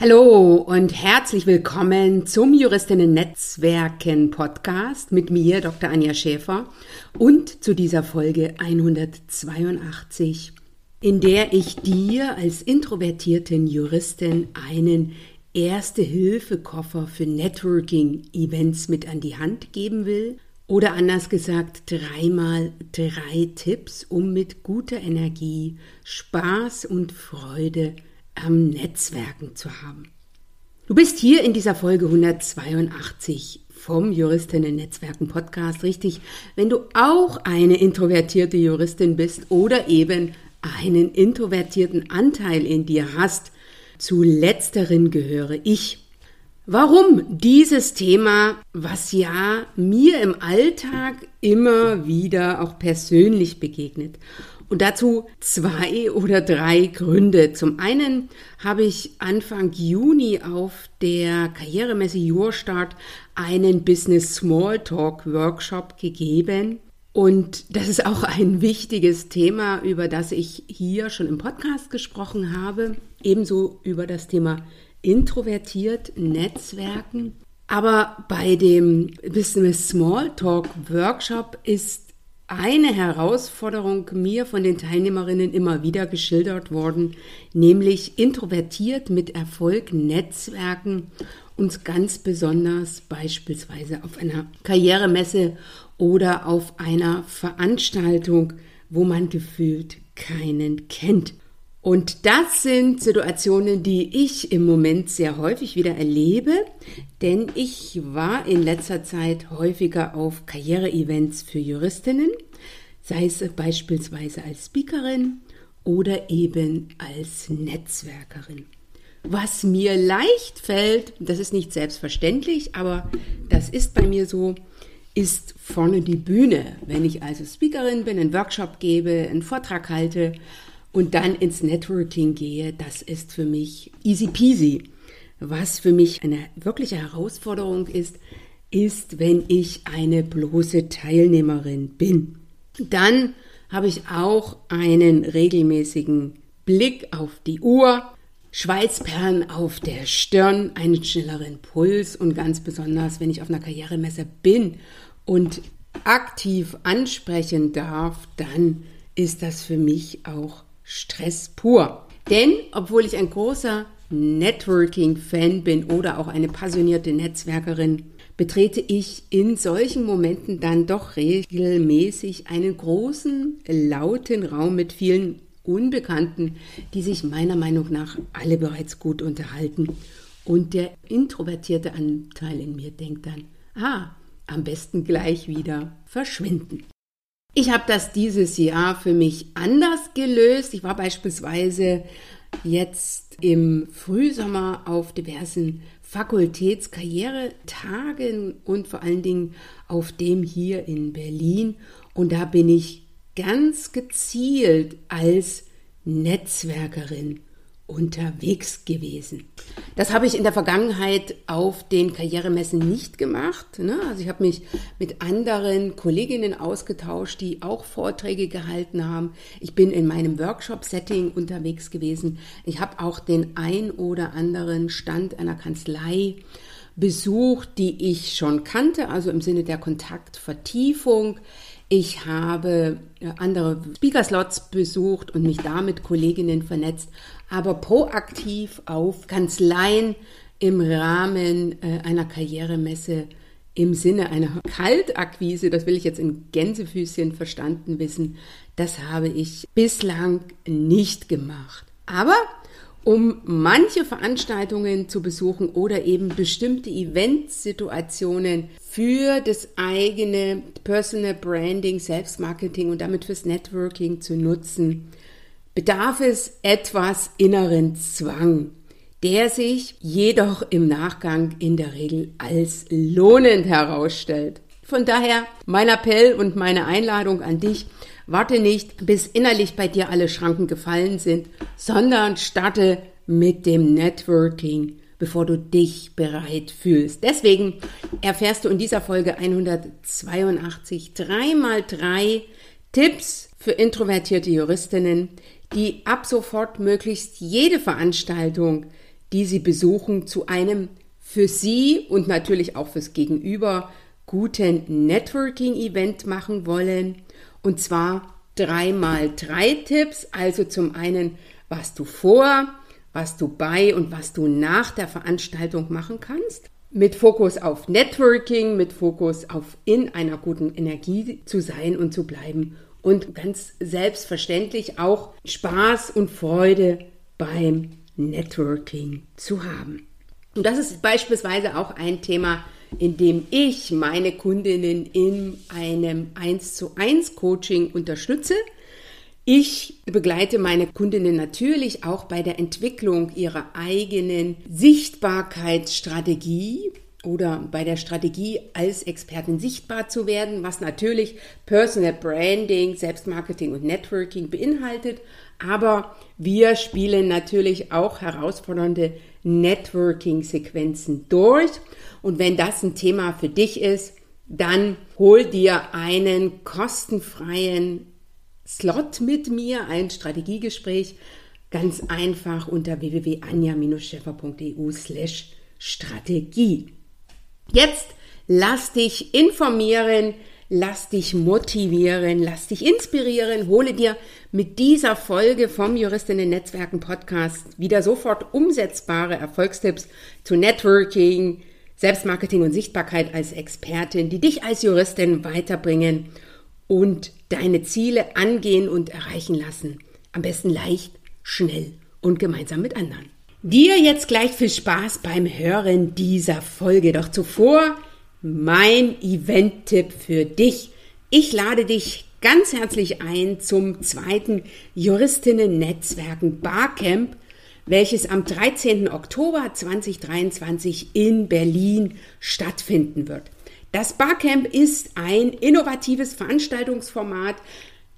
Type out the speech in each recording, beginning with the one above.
Hallo und herzlich willkommen zum Juristinnen Netzwerken Podcast mit mir, Dr. Anja Schäfer, und zu dieser Folge 182, in der ich dir als introvertierten Juristin einen Erste-Hilfe-Koffer für Networking-Events mit an die Hand geben will. Oder anders gesagt, dreimal drei Tipps, um mit guter Energie, Spaß und Freude am Netzwerken zu haben. Du bist hier in dieser Folge 182 vom Juristinnen Netzwerken Podcast richtig, wenn du auch eine introvertierte Juristin bist oder eben einen introvertierten Anteil in dir hast. Zu letzteren gehöre ich. Warum dieses Thema, was ja mir im Alltag immer wieder auch persönlich begegnet und dazu zwei oder drei Gründe. Zum einen habe ich Anfang Juni auf der Karrieremesse Jurstart einen Business Smalltalk Workshop gegeben. Und das ist auch ein wichtiges Thema, über das ich hier schon im Podcast gesprochen habe. Ebenso über das Thema introvertiert Netzwerken. Aber bei dem Business Smalltalk Workshop ist eine Herausforderung mir von den Teilnehmerinnen immer wieder geschildert worden, nämlich introvertiert mit Erfolg Netzwerken und ganz besonders beispielsweise auf einer Karrieremesse oder auf einer Veranstaltung, wo man gefühlt keinen kennt. Und das sind Situationen, die ich im Moment sehr häufig wieder erlebe, denn ich war in letzter Zeit häufiger auf Karriereevents für Juristinnen, sei es beispielsweise als Speakerin oder eben als Netzwerkerin. Was mir leicht fällt, das ist nicht selbstverständlich, aber das ist bei mir so, ist vorne die Bühne. Wenn ich also Speakerin bin, einen Workshop gebe, einen Vortrag halte, und dann ins Networking gehe, das ist für mich easy peasy. Was für mich eine wirkliche Herausforderung ist, ist, wenn ich eine bloße Teilnehmerin bin. Dann habe ich auch einen regelmäßigen Blick auf die Uhr, Schweißperlen auf der Stirn, einen schnelleren Puls und ganz besonders, wenn ich auf einer Karrieremesse bin und aktiv ansprechen darf, dann ist das für mich auch Stress pur. Denn obwohl ich ein großer Networking-Fan bin oder auch eine passionierte Netzwerkerin, betrete ich in solchen Momenten dann doch regelmäßig einen großen, lauten Raum mit vielen Unbekannten, die sich meiner Meinung nach alle bereits gut unterhalten. Und der introvertierte Anteil in mir denkt dann, ah, am besten gleich wieder verschwinden. Ich habe das dieses Jahr für mich anders gelöst. Ich war beispielsweise jetzt im Frühsommer auf diversen Fakultätskarrieretagen und vor allen Dingen auf dem hier in Berlin. Und da bin ich ganz gezielt als Netzwerkerin unterwegs gewesen. Das habe ich in der Vergangenheit auf den Karrieremessen nicht gemacht. Ne? Also ich habe mich mit anderen Kolleginnen ausgetauscht, die auch Vorträge gehalten haben. Ich bin in meinem Workshop-Setting unterwegs gewesen. Ich habe auch den ein oder anderen Stand einer Kanzlei besucht, die ich schon kannte, also im Sinne der Kontaktvertiefung. Ich habe äh, andere Speaker-Slots besucht und mich da mit Kolleginnen vernetzt, aber proaktiv auf Kanzleien im Rahmen äh, einer Karrieremesse im Sinne einer Kaltakquise, das will ich jetzt in Gänsefüßchen verstanden wissen, das habe ich bislang nicht gemacht. Aber um manche Veranstaltungen zu besuchen oder eben bestimmte Eventsituationen für das eigene Personal Branding, Selbstmarketing und damit fürs Networking zu nutzen, bedarf es etwas inneren Zwang, der sich jedoch im Nachgang in der Regel als lohnend herausstellt. Von daher mein Appell und meine Einladung an dich, Warte nicht, bis innerlich bei dir alle Schranken gefallen sind, sondern starte mit dem Networking, bevor du dich bereit fühlst. Deswegen erfährst du in dieser Folge 182 dreimal drei Tipps für introvertierte Juristinnen, die ab sofort möglichst jede Veranstaltung die Sie besuchen, zu einem für Sie und natürlich auch fürs Gegenüber guten Networking-Event machen wollen. Und zwar dreimal drei Tipps. Also zum einen, was du vor, was du bei und was du nach der Veranstaltung machen kannst. Mit Fokus auf Networking, mit Fokus auf in einer guten Energie zu sein und zu bleiben und ganz selbstverständlich auch Spaß und Freude beim Networking zu haben. Und das ist beispielsweise auch ein Thema, in dem ich meine Kundinnen in einem 1 zu 1 Coaching unterstütze. Ich begleite meine Kundinnen natürlich auch bei der Entwicklung ihrer eigenen Sichtbarkeitsstrategie oder bei der Strategie als Expertin sichtbar zu werden, was natürlich Personal Branding, Selbstmarketing und Networking beinhaltet. Aber wir spielen natürlich auch herausfordernde Networking-Sequenzen durch. Und wenn das ein Thema für dich ist, dann hol dir einen kostenfreien Slot mit mir, ein Strategiegespräch, ganz einfach unter www.anja-scheffer.eu slash Strategie. Jetzt lass dich informieren, lass dich motivieren, lass dich inspirieren, hole dir mit dieser Folge vom Juristinnen Netzwerken Podcast wieder sofort umsetzbare Erfolgstipps zu Networking, Selbstmarketing und Sichtbarkeit als Expertin, die dich als Juristin weiterbringen und deine Ziele angehen und erreichen lassen. Am besten leicht, schnell und gemeinsam mit anderen. Dir jetzt gleich viel Spaß beim Hören dieser Folge. Doch zuvor mein Event-Tipp für dich. Ich lade dich ganz herzlich ein zum zweiten Juristinnen-Netzwerken Barcamp welches am 13. Oktober 2023 in Berlin stattfinden wird. Das Barcamp ist ein innovatives Veranstaltungsformat.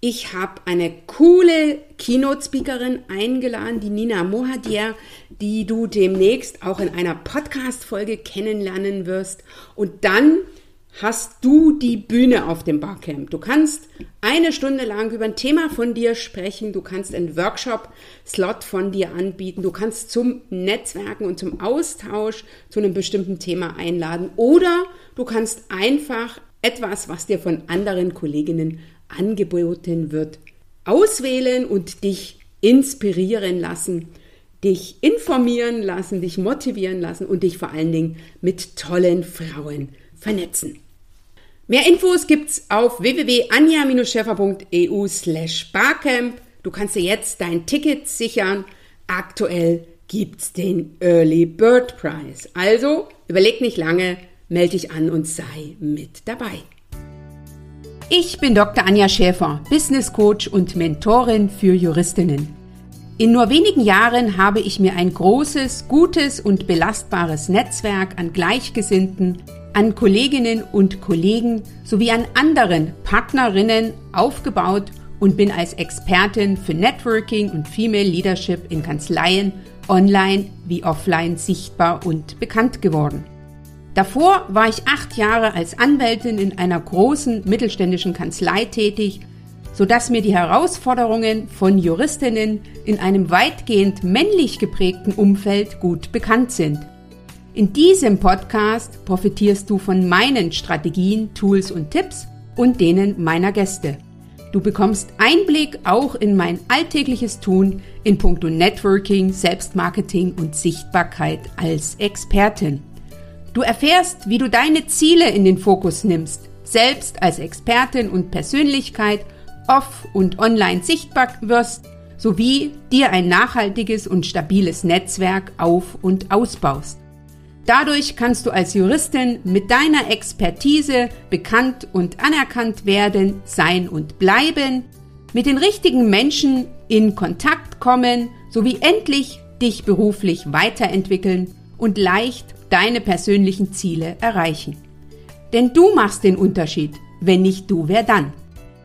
Ich habe eine coole Keynote-Speakerin eingeladen, die Nina Mohadier, die du demnächst auch in einer Podcast-Folge kennenlernen wirst. Und dann hast du die Bühne auf dem Barcamp. Du kannst eine Stunde lang über ein Thema von dir sprechen, du kannst einen Workshop-Slot von dir anbieten, du kannst zum Netzwerken und zum Austausch zu einem bestimmten Thema einladen oder du kannst einfach etwas, was dir von anderen Kolleginnen angeboten wird, auswählen und dich inspirieren lassen, dich informieren lassen, dich motivieren lassen und dich vor allen Dingen mit tollen Frauen vernetzen. Mehr Infos gibt's auf www.anja-scheffer.eu slash barcamp. Du kannst dir jetzt dein Ticket sichern. Aktuell gibt's den Early Bird Prize. Also überleg nicht lange, melde dich an und sei mit dabei. Ich bin Dr. Anja Schäfer, Business Coach und Mentorin für Juristinnen. In nur wenigen Jahren habe ich mir ein großes, gutes und belastbares Netzwerk an Gleichgesinnten an Kolleginnen und Kollegen sowie an anderen Partnerinnen aufgebaut und bin als Expertin für Networking und Female Leadership in Kanzleien online wie offline sichtbar und bekannt geworden. Davor war ich acht Jahre als Anwältin in einer großen mittelständischen Kanzlei tätig, sodass mir die Herausforderungen von Juristinnen in einem weitgehend männlich geprägten Umfeld gut bekannt sind. In diesem Podcast profitierst du von meinen Strategien, Tools und Tipps und denen meiner Gäste. Du bekommst Einblick auch in mein alltägliches Tun in puncto Networking, Selbstmarketing und Sichtbarkeit als Expertin. Du erfährst, wie du deine Ziele in den Fokus nimmst, selbst als Expertin und Persönlichkeit off- und online sichtbar wirst, sowie dir ein nachhaltiges und stabiles Netzwerk auf- und ausbaust. Dadurch kannst du als Juristin mit deiner Expertise bekannt und anerkannt werden, sein und bleiben, mit den richtigen Menschen in Kontakt kommen sowie endlich dich beruflich weiterentwickeln und leicht deine persönlichen Ziele erreichen. Denn du machst den Unterschied. Wenn nicht du, wer dann?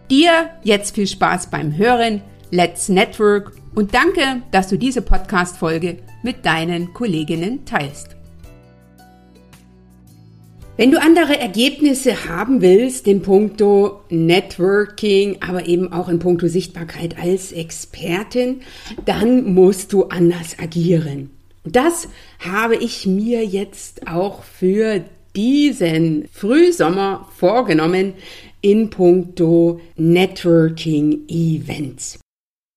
Dir jetzt viel Spaß beim Hören. Let's Network und danke, dass du diese Podcast-Folge mit deinen Kolleginnen teilst. Wenn du andere Ergebnisse haben willst in puncto Networking, aber eben auch in puncto Sichtbarkeit als Expertin, dann musst du anders agieren. Und das habe ich mir jetzt auch für diesen Frühsommer vorgenommen in puncto Networking Events.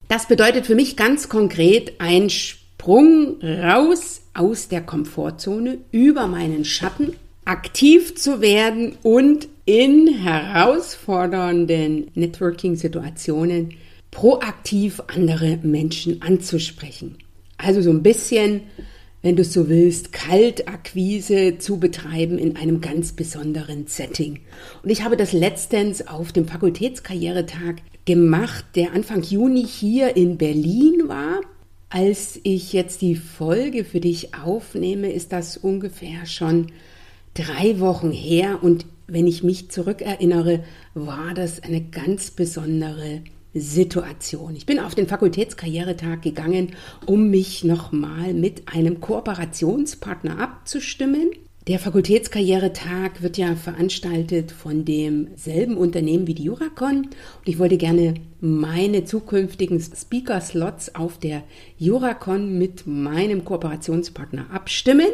Das bedeutet für mich ganz konkret ein Sprung raus aus der Komfortzone über meinen Schatten, aktiv zu werden und in herausfordernden Networking-Situationen proaktiv andere Menschen anzusprechen. Also so ein bisschen, wenn du so willst, Kaltakquise zu betreiben in einem ganz besonderen Setting. Und ich habe das letztens auf dem Fakultätskarrieretag gemacht, der Anfang Juni hier in Berlin war. Als ich jetzt die Folge für dich aufnehme, ist das ungefähr schon drei Wochen her und wenn ich mich zurückerinnere, war das eine ganz besondere Situation. Ich bin auf den Fakultätskarrieretag gegangen, um mich nochmal mit einem Kooperationspartner abzustimmen. Der Fakultätskarrieretag wird ja veranstaltet von demselben Unternehmen wie die Juracon und ich wollte gerne meine zukünftigen Speaker-Slots auf der Juracon mit meinem Kooperationspartner abstimmen.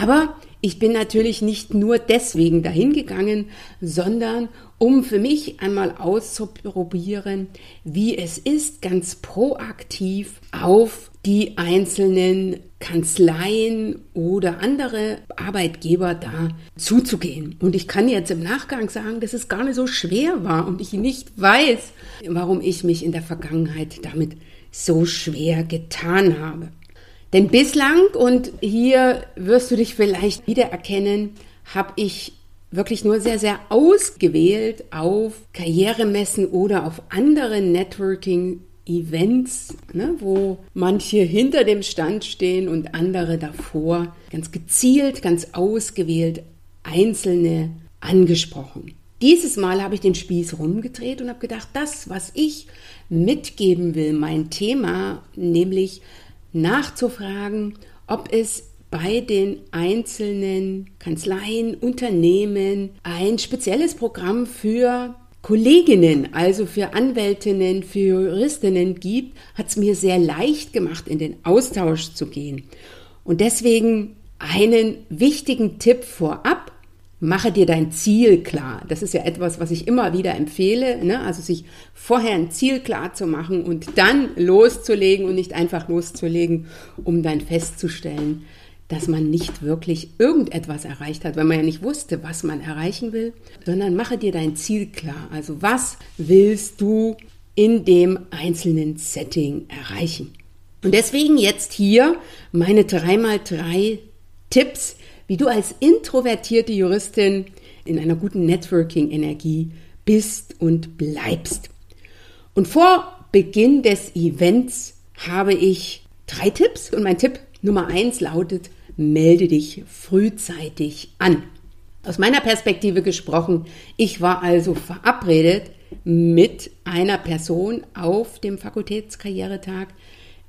Aber ich bin natürlich nicht nur deswegen dahin gegangen, sondern um für mich einmal auszuprobieren, wie es ist, ganz proaktiv auf die einzelnen Kanzleien oder andere Arbeitgeber da zuzugehen. Und ich kann jetzt im Nachgang sagen, dass es gar nicht so schwer war und ich nicht weiß, warum ich mich in der Vergangenheit damit so schwer getan habe. Denn bislang, und hier wirst du dich vielleicht wiedererkennen, habe ich wirklich nur sehr, sehr ausgewählt auf Karrieremessen oder auf andere Networking-Events, ne, wo manche hinter dem Stand stehen und andere davor, ganz gezielt, ganz ausgewählt einzelne angesprochen. Dieses Mal habe ich den Spieß rumgedreht und habe gedacht, das, was ich mitgeben will, mein Thema, nämlich nachzufragen, ob es bei den einzelnen Kanzleien, Unternehmen ein spezielles Programm für Kolleginnen, also für Anwältinnen, für Juristinnen gibt, hat es mir sehr leicht gemacht, in den Austausch zu gehen. Und deswegen einen wichtigen Tipp vorab, mache dir dein Ziel klar. Das ist ja etwas, was ich immer wieder empfehle, ne? also sich vorher ein Ziel klar zu machen und dann loszulegen und nicht einfach loszulegen, um dann festzustellen, dass man nicht wirklich irgendetwas erreicht hat, weil man ja nicht wusste, was man erreichen will, sondern mache dir dein Ziel klar. Also was willst du in dem einzelnen Setting erreichen? Und deswegen jetzt hier meine 3x3 Tipps, wie du als introvertierte Juristin in einer guten Networking-Energie bist und bleibst. Und vor Beginn des Events habe ich drei Tipps und mein Tipp Nummer eins lautet, melde dich frühzeitig an. Aus meiner Perspektive gesprochen, ich war also verabredet mit einer Person auf dem Fakultätskarrieretag.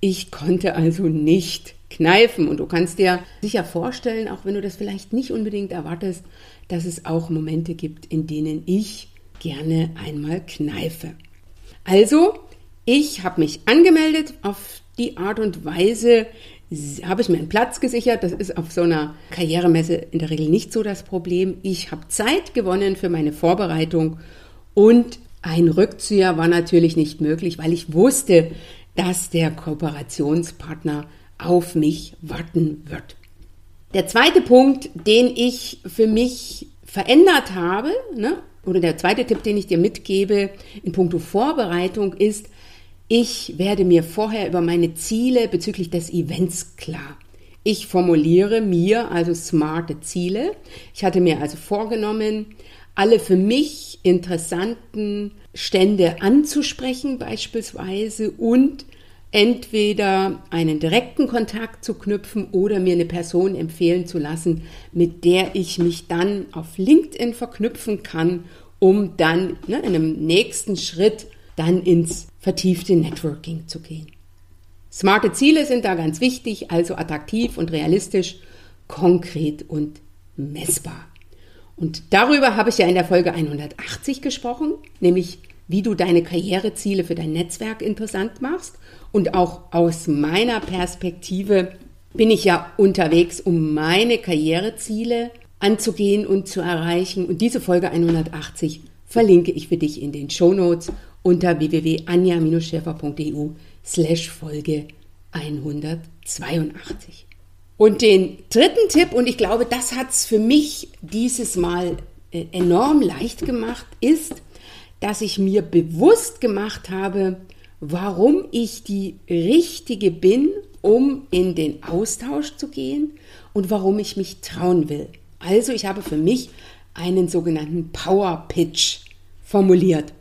Ich konnte also nicht kneifen. Und du kannst dir sicher vorstellen, auch wenn du das vielleicht nicht unbedingt erwartest, dass es auch Momente gibt, in denen ich gerne einmal kneife. Also, ich habe mich angemeldet. Auf die Art und Weise habe ich mir einen Platz gesichert. Das ist auf so einer Karrieremesse in der Regel nicht so das Problem. Ich habe Zeit gewonnen für meine Vorbereitung und ein Rückzieher war natürlich nicht möglich, weil ich wusste, dass der Kooperationspartner auf mich warten wird. Der zweite Punkt, den ich für mich verändert habe, ne, oder der zweite Tipp, den ich dir mitgebe in puncto Vorbereitung ist, ich werde mir vorher über meine Ziele bezüglich des Events klar. Ich formuliere mir also smarte Ziele. Ich hatte mir also vorgenommen, alle für mich interessanten Stände anzusprechen beispielsweise und entweder einen direkten Kontakt zu knüpfen oder mir eine Person empfehlen zu lassen, mit der ich mich dann auf LinkedIn verknüpfen kann, um dann ne, in einem nächsten Schritt dann ins vertiefte Networking zu gehen. Smarte Ziele sind da ganz wichtig, also attraktiv und realistisch, konkret und messbar. Und darüber habe ich ja in der Folge 180 gesprochen, nämlich wie du deine Karriereziele für dein Netzwerk interessant machst und auch aus meiner Perspektive bin ich ja unterwegs, um meine Karriereziele anzugehen und zu erreichen. Und diese Folge 180 verlinke ich für dich in den Show Notes unter www.anja-schäfer.eu slash Folge 182. Und den dritten Tipp, und ich glaube, das hat es für mich dieses Mal äh, enorm leicht gemacht, ist, dass ich mir bewusst gemacht habe, warum ich die Richtige bin, um in den Austausch zu gehen und warum ich mich trauen will. Also ich habe für mich einen sogenannten Power Pitch formuliert.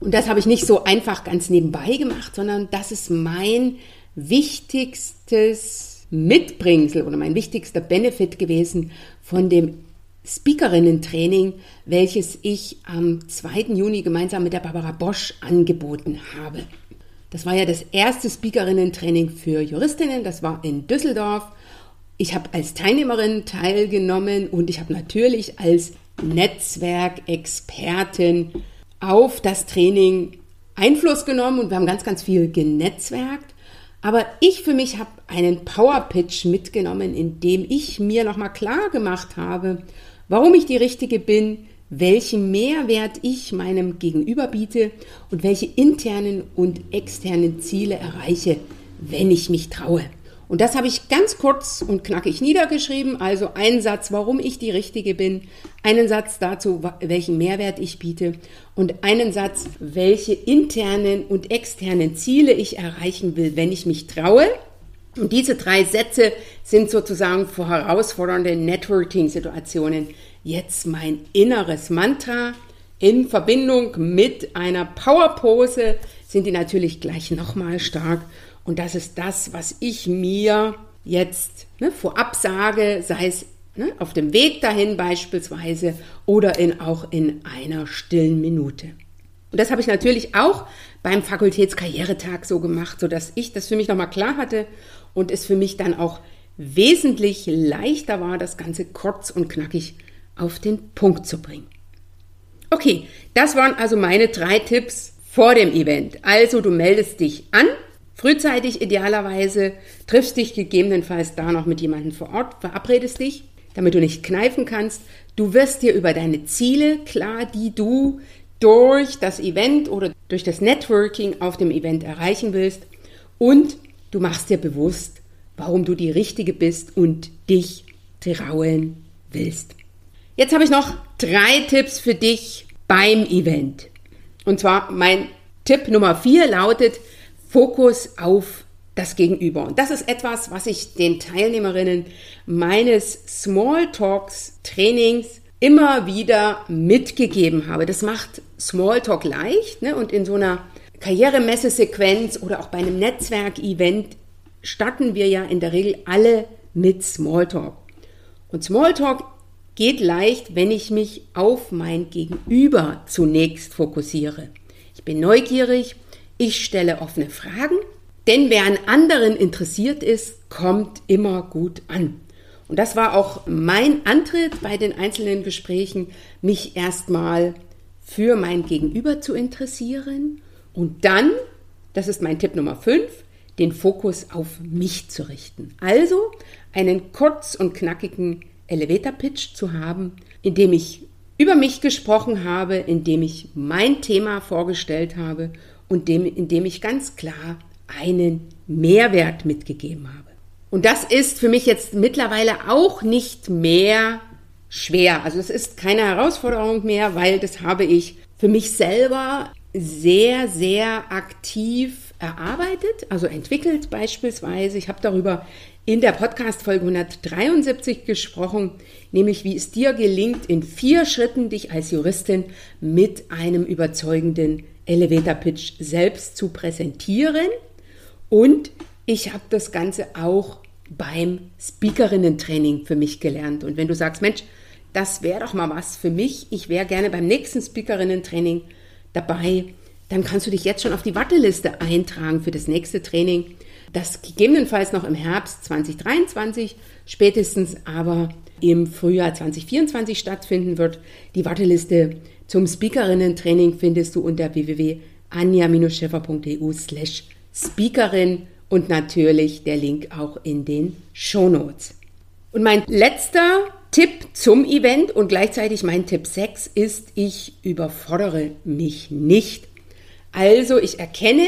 Und das habe ich nicht so einfach ganz nebenbei gemacht, sondern das ist mein wichtigstes Mitbringsel oder mein wichtigster Benefit gewesen von dem Speakerinnen-Training, welches ich am 2. Juni gemeinsam mit der Barbara Bosch angeboten habe. Das war ja das erste Speakerinnen-Training für Juristinnen, das war in Düsseldorf. Ich habe als Teilnehmerin teilgenommen und ich habe natürlich als Netzwerkexpertin auf das Training Einfluss genommen und wir haben ganz, ganz viel genetzwerkt. Aber ich für mich habe einen Power Pitch mitgenommen, in dem ich mir nochmal klar gemacht habe, warum ich die Richtige bin, welchen Mehrwert ich meinem Gegenüber biete und welche internen und externen Ziele erreiche, wenn ich mich traue. Und das habe ich ganz kurz und knackig niedergeschrieben. Also einen Satz, warum ich die Richtige bin, einen Satz dazu, welchen Mehrwert ich biete und einen Satz, welche internen und externen Ziele ich erreichen will, wenn ich mich traue. Und diese drei Sätze sind sozusagen für herausfordernde Networking-Situationen jetzt mein inneres Mantra. In Verbindung mit einer Powerpose sind die natürlich gleich nochmal stark. Und das ist das, was ich mir jetzt ne, vorab sage, sei es ne, auf dem Weg dahin beispielsweise oder in, auch in einer stillen Minute. Und das habe ich natürlich auch beim Fakultätskarrieretag so gemacht, sodass ich das für mich nochmal klar hatte und es für mich dann auch wesentlich leichter war, das Ganze kurz und knackig auf den Punkt zu bringen. Okay, das waren also meine drei Tipps vor dem Event. Also du meldest dich an Frühzeitig idealerweise triffst dich gegebenenfalls da noch mit jemandem vor Ort, verabredest dich, damit du nicht kneifen kannst. Du wirst dir über deine Ziele klar, die du durch das Event oder durch das Networking auf dem Event erreichen willst. Und du machst dir bewusst, warum du die Richtige bist und dich trauen willst. Jetzt habe ich noch drei Tipps für dich beim Event. Und zwar mein Tipp Nummer vier lautet, Fokus auf das Gegenüber. Und das ist etwas, was ich den Teilnehmerinnen meines Smalltalks Trainings immer wieder mitgegeben habe. Das macht Smalltalk leicht ne? und in so einer Karrieremessesequenz oder auch bei einem Netzwerkevent starten wir ja in der Regel alle mit Smalltalk. Und Smalltalk geht leicht, wenn ich mich auf mein Gegenüber zunächst fokussiere. Ich bin neugierig ich stelle offene Fragen, denn wer an anderen interessiert ist, kommt immer gut an. Und das war auch mein Antritt bei den einzelnen Gesprächen, mich erstmal für mein Gegenüber zu interessieren und dann, das ist mein Tipp Nummer 5, den Fokus auf mich zu richten. Also einen kurz und knackigen Elevator-Pitch zu haben, in dem ich über mich gesprochen habe, in dem ich mein Thema vorgestellt habe und dem, indem ich ganz klar einen Mehrwert mitgegeben habe. Und das ist für mich jetzt mittlerweile auch nicht mehr schwer. Also es ist keine Herausforderung mehr, weil das habe ich für mich selber sehr, sehr aktiv erarbeitet, also entwickelt beispielsweise. Ich habe darüber in der Podcast-Folge 173 gesprochen, nämlich wie es dir gelingt, in vier Schritten dich als Juristin mit einem überzeugenden Elevator Pitch selbst zu präsentieren. Und ich habe das Ganze auch beim Speakerinnen-Training für mich gelernt. Und wenn du sagst, Mensch, das wäre doch mal was für mich, ich wäre gerne beim nächsten Speakerinnen-Training dabei, dann kannst du dich jetzt schon auf die Warteliste eintragen für das nächste Training, das gegebenenfalls noch im Herbst 2023, spätestens aber im Frühjahr 2024 stattfinden wird. Die Warteliste zum Speakerinnen-Training findest du unter www.anja-scheffer.eu slash Speakerin und natürlich der Link auch in den Show Notes. Und mein letzter Tipp zum Event und gleichzeitig mein Tipp 6 ist, ich überfordere mich nicht. Also ich erkenne,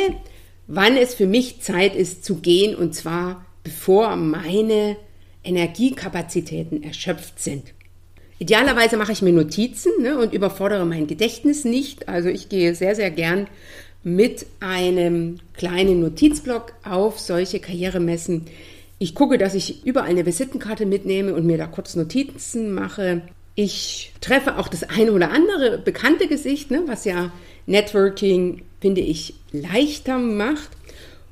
wann es für mich Zeit ist zu gehen und zwar bevor meine Energiekapazitäten erschöpft sind. Idealerweise mache ich mir Notizen ne, und überfordere mein Gedächtnis nicht. Also ich gehe sehr, sehr gern mit einem kleinen Notizblock auf solche Karrieremessen. Ich gucke, dass ich überall eine Visitenkarte mitnehme und mir da kurz Notizen mache. Ich treffe auch das eine oder andere bekannte Gesicht, ne, was ja Networking, finde ich, leichter macht.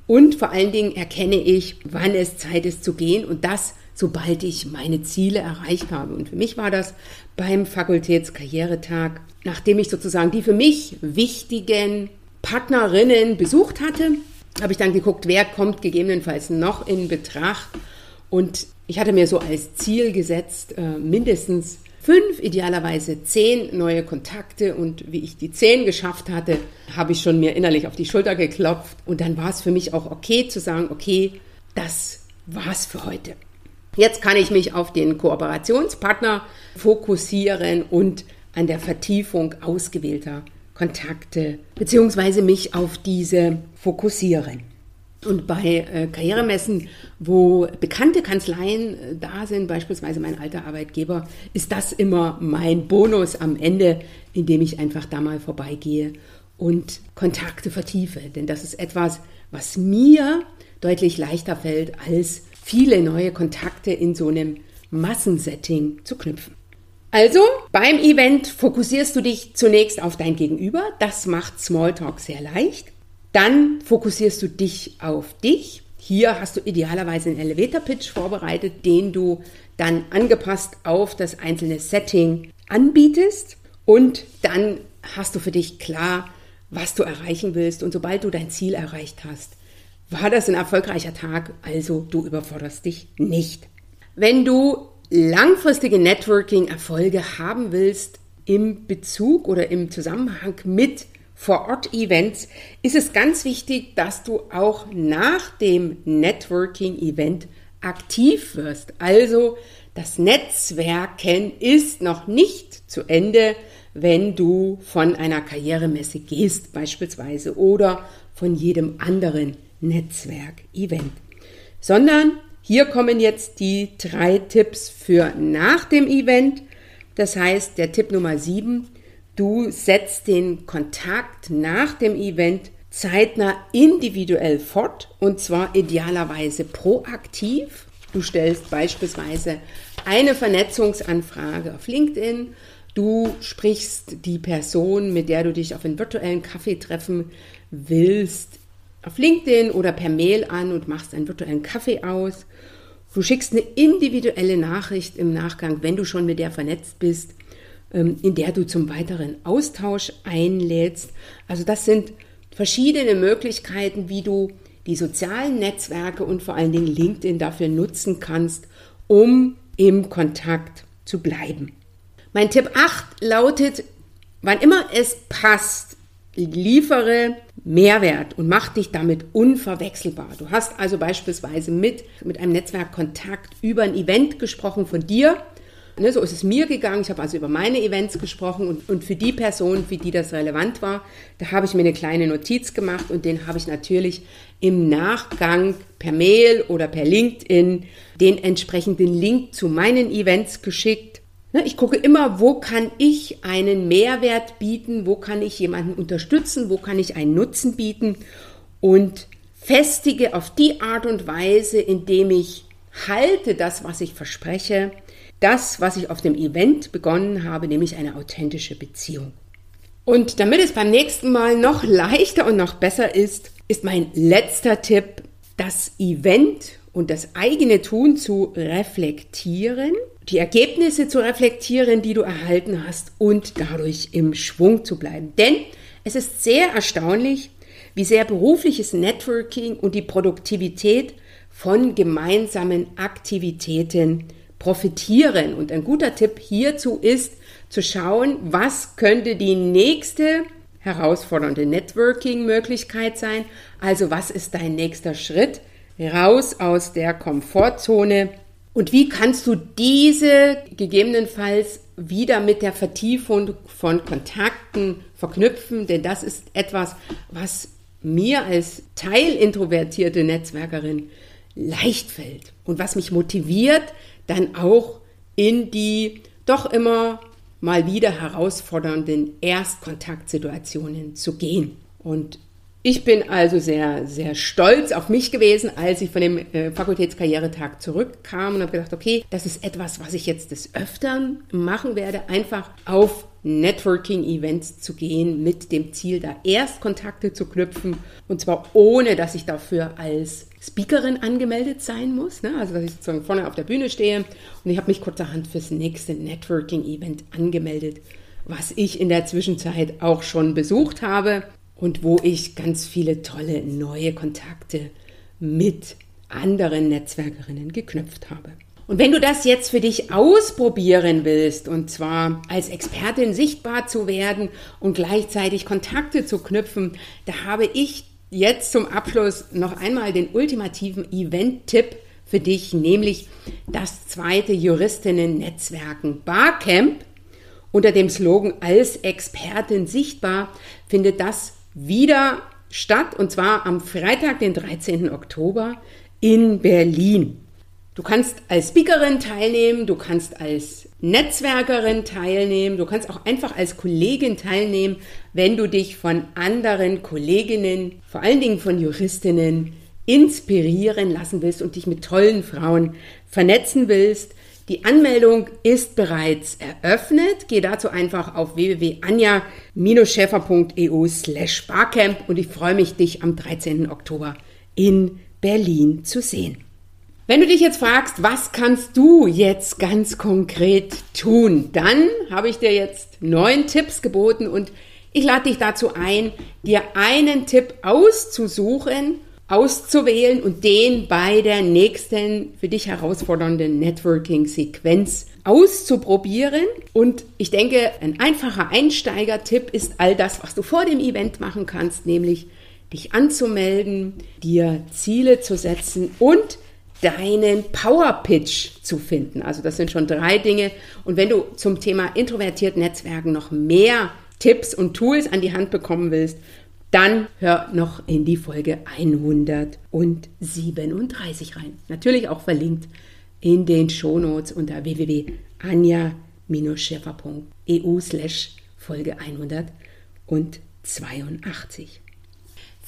Und vor allen Dingen erkenne ich, wann es Zeit ist zu gehen und das, sobald ich meine Ziele erreicht habe. Und für mich war das beim Fakultätskarrieretag, nachdem ich sozusagen die für mich wichtigen Partnerinnen besucht hatte, habe ich dann geguckt, wer kommt gegebenenfalls noch in Betracht. Und ich hatte mir so als Ziel gesetzt, äh, mindestens fünf, idealerweise zehn neue Kontakte. Und wie ich die zehn geschafft hatte, habe ich schon mir innerlich auf die Schulter geklopft. Und dann war es für mich auch okay zu sagen, okay, das war's für heute. Jetzt kann ich mich auf den Kooperationspartner fokussieren und an der Vertiefung ausgewählter Kontakte beziehungsweise mich auf diese fokussieren. Und bei äh, Karrieremessen, wo bekannte Kanzleien äh, da sind, beispielsweise mein alter Arbeitgeber, ist das immer mein Bonus am Ende, indem ich einfach da mal vorbeigehe und Kontakte vertiefe. Denn das ist etwas, was mir deutlich leichter fällt, als viele neue Kontakte in so einem Massensetting zu knüpfen. Also beim Event fokussierst du dich zunächst auf dein Gegenüber. Das macht Smalltalk sehr leicht. Dann fokussierst du dich auf dich. Hier hast du idealerweise einen Elevator Pitch vorbereitet, den du dann angepasst auf das einzelne Setting anbietest. Und dann hast du für dich klar, was du erreichen willst. Und sobald du dein Ziel erreicht hast, war das ein erfolgreicher Tag. Also du überforderst dich nicht. Wenn du langfristige Networking-Erfolge haben willst im Bezug oder im Zusammenhang mit Vor-Ort-Events, ist es ganz wichtig, dass du auch nach dem Networking-Event aktiv wirst. Also das Netzwerken ist noch nicht zu Ende, wenn du von einer Karrieremesse gehst beispielsweise oder von jedem anderen Netzwerk-Event, sondern hier kommen jetzt die drei Tipps für nach dem Event. Das heißt, der Tipp Nummer sieben, du setzt den Kontakt nach dem Event zeitnah individuell fort und zwar idealerweise proaktiv. Du stellst beispielsweise eine Vernetzungsanfrage auf LinkedIn. Du sprichst die Person, mit der du dich auf einen virtuellen Kaffee treffen willst, auf LinkedIn oder per Mail an und machst einen virtuellen Kaffee aus. Du schickst eine individuelle Nachricht im Nachgang, wenn du schon mit der vernetzt bist, in der du zum weiteren Austausch einlädst. Also das sind verschiedene Möglichkeiten, wie du die sozialen Netzwerke und vor allen Dingen LinkedIn dafür nutzen kannst, um im Kontakt zu bleiben. Mein Tipp 8 lautet, wann immer es passt, liefere Mehrwert und mach dich damit unverwechselbar. Du hast also beispielsweise mit, mit einem Netzwerkkontakt über ein Event gesprochen von dir. Ne, so ist es mir gegangen. Ich habe also über meine Events gesprochen und, und für die Person, für die das relevant war, da habe ich mir eine kleine Notiz gemacht und den habe ich natürlich im Nachgang per Mail oder per LinkedIn den entsprechenden Link zu meinen Events geschickt Ne, ich gucke immer, wo kann ich einen Mehrwert bieten, wo kann ich jemanden unterstützen, wo kann ich einen Nutzen bieten und festige auf die Art und Weise, indem ich halte das, was ich verspreche, das, was ich auf dem Event begonnen habe, nämlich eine authentische Beziehung. Und damit es beim nächsten Mal noch leichter und noch besser ist, ist mein letzter Tipp, das Event und das eigene Tun zu reflektieren die Ergebnisse zu reflektieren, die du erhalten hast und dadurch im Schwung zu bleiben. Denn es ist sehr erstaunlich, wie sehr berufliches Networking und die Produktivität von gemeinsamen Aktivitäten profitieren. Und ein guter Tipp hierzu ist zu schauen, was könnte die nächste herausfordernde Networking-Möglichkeit sein. Also was ist dein nächster Schritt, raus aus der Komfortzone. Und wie kannst du diese gegebenenfalls wieder mit der Vertiefung von Kontakten verknüpfen? Denn das ist etwas, was mir als teilintrovertierte Netzwerkerin leicht fällt und was mich motiviert, dann auch in die doch immer mal wieder herausfordernden Erstkontaktsituationen zu gehen. Und ich bin also sehr, sehr stolz auf mich gewesen, als ich von dem äh, Fakultätskarrieretag zurückkam und habe gedacht, okay, das ist etwas, was ich jetzt des Öfteren machen werde, einfach auf Networking-Events zu gehen mit dem Ziel, da erst Kontakte zu knüpfen und zwar ohne, dass ich dafür als Speakerin angemeldet sein muss. Ne? Also, dass ich sozusagen vorne auf der Bühne stehe und ich habe mich kurzerhand fürs nächste Networking-Event angemeldet, was ich in der Zwischenzeit auch schon besucht habe und wo ich ganz viele tolle neue Kontakte mit anderen Netzwerkerinnen geknüpft habe. Und wenn du das jetzt für dich ausprobieren willst, und zwar als Expertin sichtbar zu werden und gleichzeitig Kontakte zu knüpfen, da habe ich jetzt zum Abschluss noch einmal den ultimativen Event-Tipp für dich, nämlich das zweite Juristinnen-Netzwerken Barcamp. Unter dem Slogan als Expertin sichtbar findet das wieder statt und zwar am Freitag, den 13. Oktober in Berlin. Du kannst als Speakerin teilnehmen, du kannst als Netzwerkerin teilnehmen, du kannst auch einfach als Kollegin teilnehmen, wenn du dich von anderen Kolleginnen, vor allen Dingen von Juristinnen, inspirieren lassen willst und dich mit tollen Frauen vernetzen willst. Die Anmeldung ist bereits eröffnet. Geh dazu einfach auf www.anja-schäfer.eu slash barcamp und ich freue mich, dich am 13. Oktober in Berlin zu sehen. Wenn du dich jetzt fragst, was kannst du jetzt ganz konkret tun, dann habe ich dir jetzt neun Tipps geboten und ich lade dich dazu ein, dir einen Tipp auszusuchen auszuwählen und den bei der nächsten für dich herausfordernden Networking-Sequenz auszuprobieren. Und ich denke, ein einfacher Einsteiger-Tipp ist all das, was du vor dem Event machen kannst, nämlich dich anzumelden, dir Ziele zu setzen und deinen Power Pitch zu finden. Also das sind schon drei Dinge. Und wenn du zum Thema introvertiert Netzwerken noch mehr Tipps und Tools an die Hand bekommen willst, dann hör noch in die Folge 137 rein. Natürlich auch verlinkt in den Shownotes unter www.anja-scheffer.eu slash Folge 182.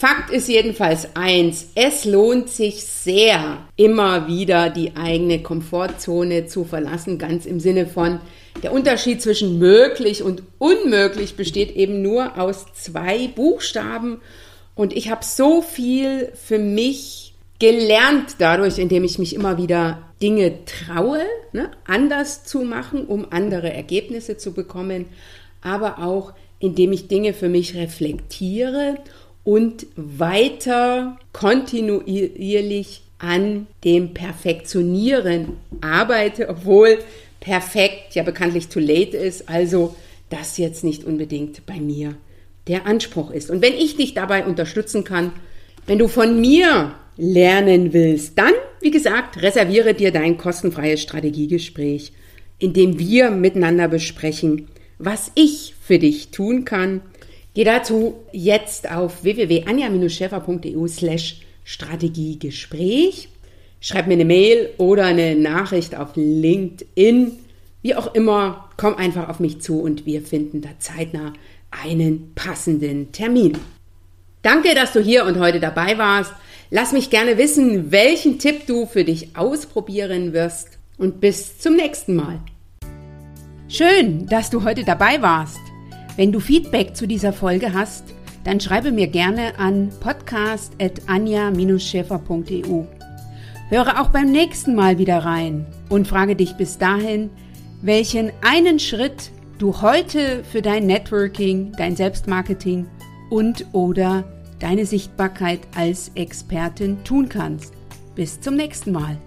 Fakt ist jedenfalls eins, es lohnt sich sehr, immer wieder die eigene Komfortzone zu verlassen, ganz im Sinne von, der Unterschied zwischen möglich und unmöglich besteht eben nur aus zwei Buchstaben. Und ich habe so viel für mich gelernt dadurch, indem ich mich immer wieder Dinge traue, ne, anders zu machen, um andere Ergebnisse zu bekommen, aber auch indem ich Dinge für mich reflektiere und weiter kontinuierlich an dem Perfektionieren arbeite, obwohl perfekt ja bekanntlich too late ist, also das jetzt nicht unbedingt bei mir der Anspruch ist. Und wenn ich dich dabei unterstützen kann, wenn du von mir lernen willst, dann, wie gesagt, reserviere dir dein kostenfreies Strategiegespräch, in dem wir miteinander besprechen, was ich für dich tun kann, Geh dazu jetzt auf www.anja-schäfer.eu slash Strategiegespräch. Schreib mir eine Mail oder eine Nachricht auf LinkedIn. Wie auch immer, komm einfach auf mich zu und wir finden da zeitnah einen passenden Termin. Danke, dass du hier und heute dabei warst. Lass mich gerne wissen, welchen Tipp du für dich ausprobieren wirst und bis zum nächsten Mal. Schön, dass du heute dabei warst. Wenn du Feedback zu dieser Folge hast, dann schreibe mir gerne an podcast.anja-schäfer.eu. Höre auch beim nächsten Mal wieder rein und frage dich bis dahin, welchen einen Schritt du heute für dein Networking, dein Selbstmarketing und oder deine Sichtbarkeit als Expertin tun kannst. Bis zum nächsten Mal.